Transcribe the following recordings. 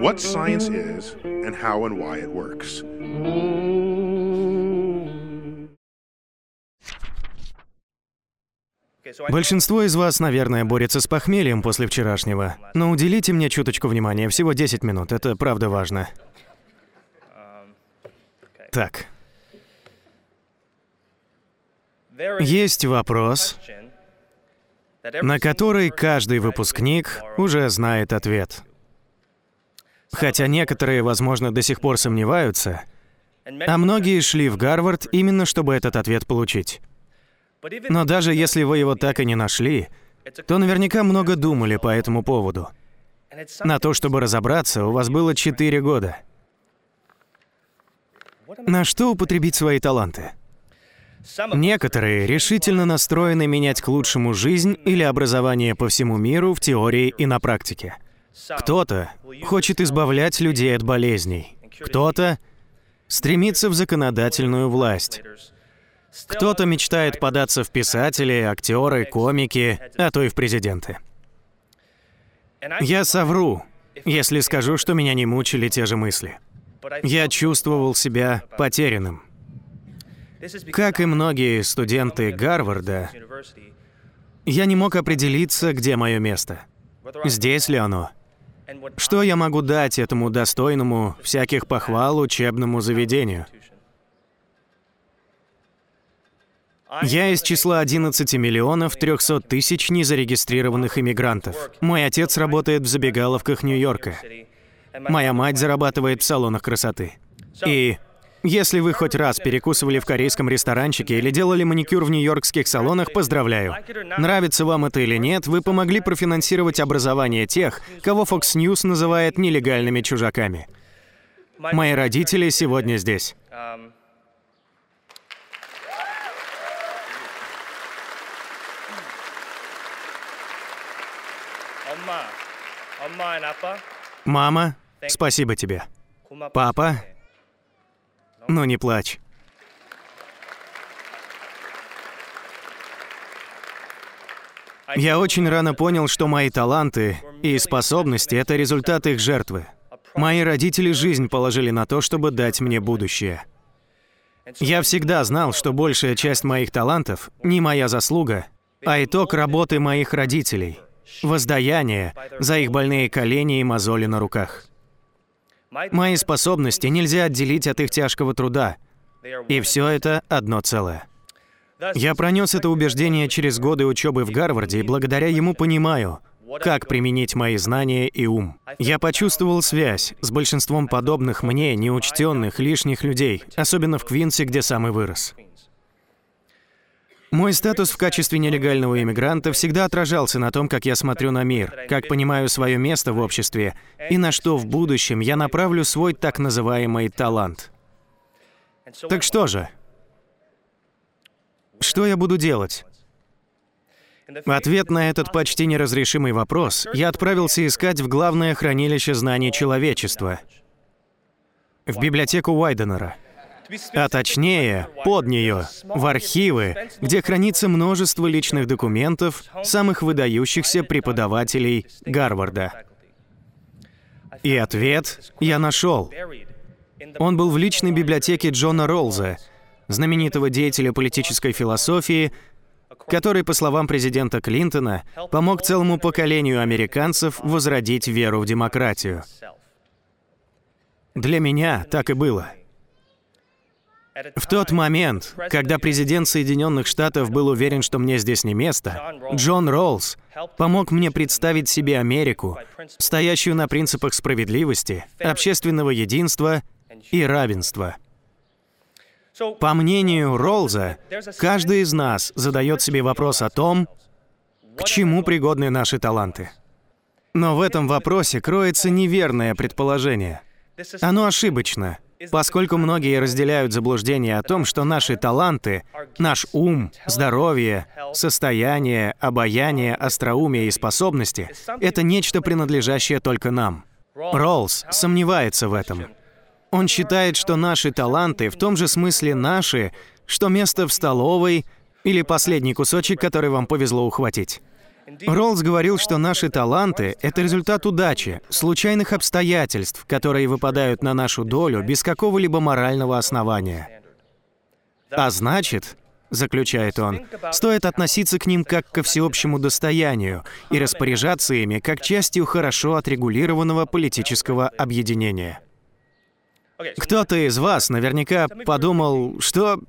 what science is and how and why it works. Большинство из вас, наверное, борется с похмельем после вчерашнего. Но уделите мне чуточку внимания, всего 10 минут, это правда важно. Так. Есть вопрос, на который каждый выпускник уже знает ответ. Хотя некоторые, возможно, до сих пор сомневаются, а многие шли в Гарвард именно чтобы этот ответ получить. Но даже если вы его так и не нашли, то наверняка много думали по этому поводу. На то, чтобы разобраться, у вас было 4 года. На что употребить свои таланты? Некоторые решительно настроены менять к лучшему жизнь или образование по всему миру в теории и на практике. Кто-то хочет избавлять людей от болезней. Кто-то стремится в законодательную власть. Кто-то мечтает податься в писатели, актеры, комики, а то и в президенты. Я совру, если скажу, что меня не мучили те же мысли. Я чувствовал себя потерянным. Как и многие студенты Гарварда, я не мог определиться, где мое место. Здесь ли оно? Что я могу дать этому достойному всяких похвал учебному заведению? Я из числа 11 миллионов 300 тысяч незарегистрированных иммигрантов. Мой отец работает в забегаловках Нью-Йорка. Моя мать зарабатывает в салонах красоты. И если вы хоть раз перекусывали в корейском ресторанчике или делали маникюр в нью-йоркских салонах, поздравляю. Нравится вам это или нет, вы помогли профинансировать образование тех, кого Fox News называет нелегальными чужаками. Мои родители сегодня здесь. Мама, спасибо тебе. Папа, ну не плачь. Я очень рано понял, что мои таланты и способности — это результат их жертвы. Мои родители жизнь положили на то, чтобы дать мне будущее. Я всегда знал, что большая часть моих талантов не моя заслуга, а итог работы моих родителей — воздаяние за их больные колени и мозоли на руках. Мои способности нельзя отделить от их тяжкого труда, и все это одно целое. Я пронес это убеждение через годы учебы в Гарварде, и благодаря ему понимаю, как применить мои знания и ум. Я почувствовал связь с большинством подобных мне неучтенных лишних людей, особенно в Квинсе, где сам и вырос. Мой статус в качестве нелегального иммигранта всегда отражался на том, как я смотрю на мир, как понимаю свое место в обществе и на что в будущем я направлю свой так называемый талант. Так что же? Что я буду делать? В ответ на этот почти неразрешимый вопрос я отправился искать в главное хранилище знаний человечества — в библиотеку Уайденера — а точнее, под нее, в архивы, где хранится множество личных документов самых выдающихся преподавателей Гарварда. И ответ я нашел. Он был в личной библиотеке Джона Ролза, знаменитого деятеля политической философии, который, по словам президента Клинтона, помог целому поколению американцев возродить веру в демократию. Для меня так и было. В тот момент, когда президент Соединенных Штатов был уверен, что мне здесь не место, Джон Роллс помог мне представить себе Америку, стоящую на принципах справедливости, общественного единства и равенства. По мнению Роллза, каждый из нас задает себе вопрос о том, к чему пригодны наши таланты. Но в этом вопросе кроется неверное предположение. Оно ошибочно — Поскольку многие разделяют заблуждение о том, что наши таланты, наш ум, здоровье, состояние, обаяние, остроумие и способности — это нечто, принадлежащее только нам. Роллс сомневается в этом. Он считает, что наши таланты в том же смысле наши, что место в столовой или последний кусочек, который вам повезло ухватить. Роллс говорил, что наши таланты — это результат удачи, случайных обстоятельств, которые выпадают на нашу долю без какого-либо морального основания. А значит, заключает он, стоит относиться к ним как ко всеобщему достоянию и распоряжаться ими как частью хорошо отрегулированного политического объединения. Кто-то из вас наверняка подумал, что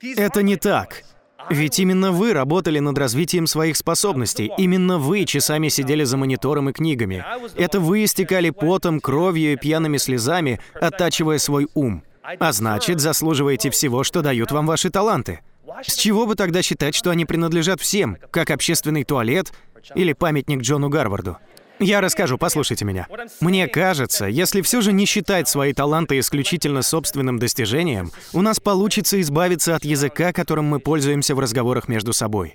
это не так. Ведь именно вы работали над развитием своих способностей. Именно вы часами сидели за монитором и книгами. Это вы истекали потом, кровью и пьяными слезами, оттачивая свой ум. А значит, заслуживаете всего, что дают вам ваши таланты. С чего бы тогда считать, что они принадлежат всем, как общественный туалет или памятник Джону Гарварду? Я расскажу, послушайте меня. Мне кажется, если все же не считать свои таланты исключительно собственным достижением, у нас получится избавиться от языка, которым мы пользуемся в разговорах между собой.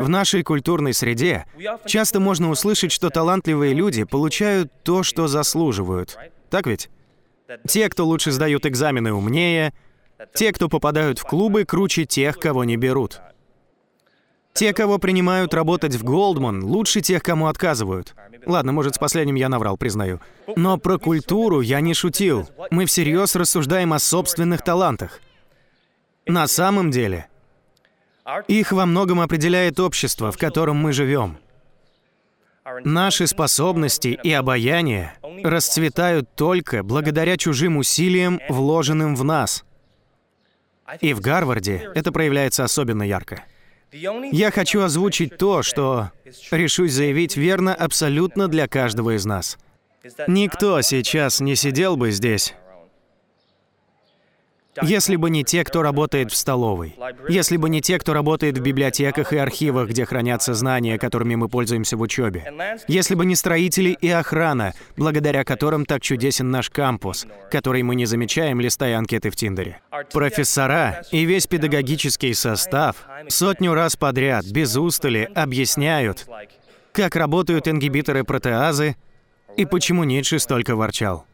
В нашей культурной среде часто можно услышать, что талантливые люди получают то, что заслуживают. Так ведь? Те, кто лучше сдают экзамены, умнее, те, кто попадают в клубы, круче тех, кого не берут. Те, кого принимают работать в Голдман, лучше тех, кому отказывают. Ладно, может, с последним я наврал, признаю. Но про культуру я не шутил. Мы всерьез рассуждаем о собственных талантах. На самом деле, их во многом определяет общество, в котором мы живем. Наши способности и обаяние расцветают только благодаря чужим усилиям, вложенным в нас. И в Гарварде это проявляется особенно ярко. Я хочу озвучить то, что решусь заявить верно абсолютно для каждого из нас. Никто сейчас не сидел бы здесь, если бы не те, кто работает в столовой, если бы не те, кто работает в библиотеках и архивах, где хранятся знания, которыми мы пользуемся в учебе, если бы не строители и охрана, благодаря которым так чудесен наш кампус, который мы не замечаем, листая анкеты в Тиндере, профессора и весь педагогический состав сотню раз подряд, без устали, объясняют, как работают ингибиторы протеазы и почему Ницше столько ворчал.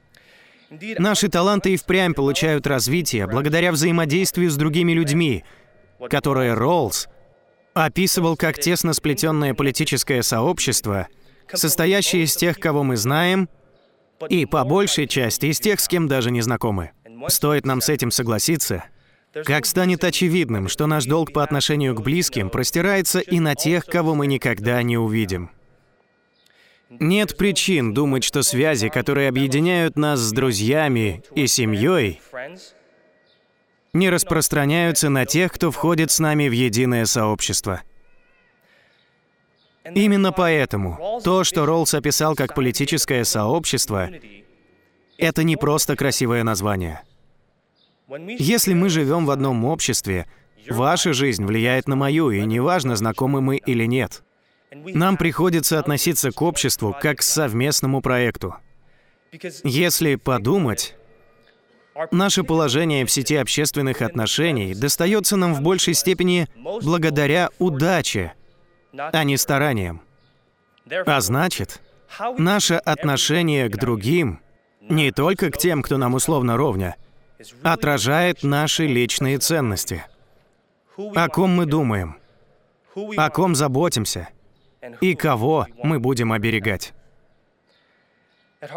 Наши таланты и впрямь получают развитие благодаря взаимодействию с другими людьми, которое Роллс описывал как тесно сплетенное политическое сообщество, состоящее из тех, кого мы знаем, и по большей части из тех, с кем даже не знакомы. Стоит нам с этим согласиться, как станет очевидным, что наш долг по отношению к близким простирается и на тех, кого мы никогда не увидим. Нет причин думать, что связи, которые объединяют нас с друзьями и семьей, не распространяются на тех, кто входит с нами в единое сообщество. Именно поэтому то, что Роллс описал как политическое сообщество, это не просто красивое название. Если мы живем в одном обществе, ваша жизнь влияет на мою, и неважно, знакомы мы или нет. Нам приходится относиться к обществу как к совместному проекту. Если подумать, наше положение в сети общественных отношений достается нам в большей степени благодаря удаче, а не стараниям. А значит, наше отношение к другим, не только к тем, кто нам условно ровня, отражает наши личные ценности. О ком мы думаем, о ком заботимся — и кого мы будем оберегать.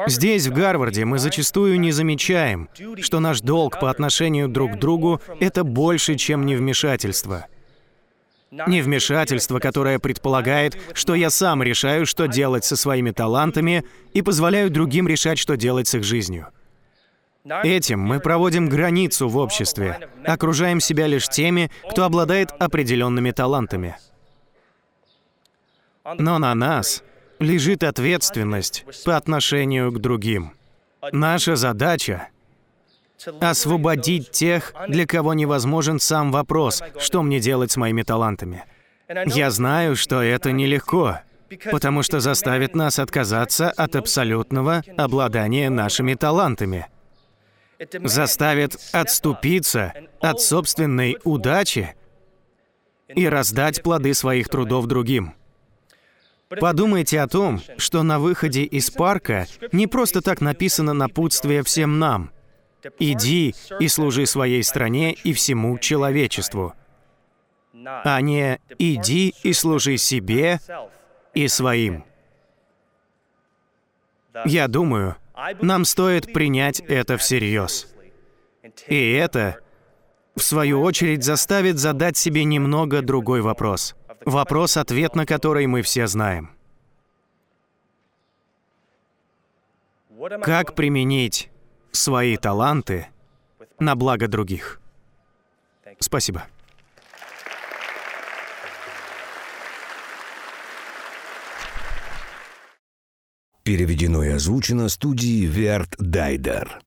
Здесь, в Гарварде, мы зачастую не замечаем, что наш долг по отношению друг к другу — это больше, чем невмешательство. Невмешательство, которое предполагает, что я сам решаю, что делать со своими талантами, и позволяю другим решать, что делать с их жизнью. Этим мы проводим границу в обществе, окружаем себя лишь теми, кто обладает определенными талантами — но на нас лежит ответственность по отношению к другим. Наша задача — освободить тех, для кого невозможен сам вопрос, что мне делать с моими талантами. Я знаю, что это нелегко, потому что заставит нас отказаться от абсолютного обладания нашими талантами. Заставит отступиться от собственной удачи и раздать плоды своих трудов другим. Подумайте о том, что на выходе из парка не просто так написано напутствие всем нам. «Иди и служи своей стране и всему человечеству». а не «иди и служи себе и своим». Я думаю, нам стоит принять это всерьез. И это, в свою очередь, заставит задать себе немного другой вопрос. Вопрос, ответ на который мы все знаем. Как применить свои таланты на благо других? Спасибо. Переведено и озвучено студией Верт Дайдер.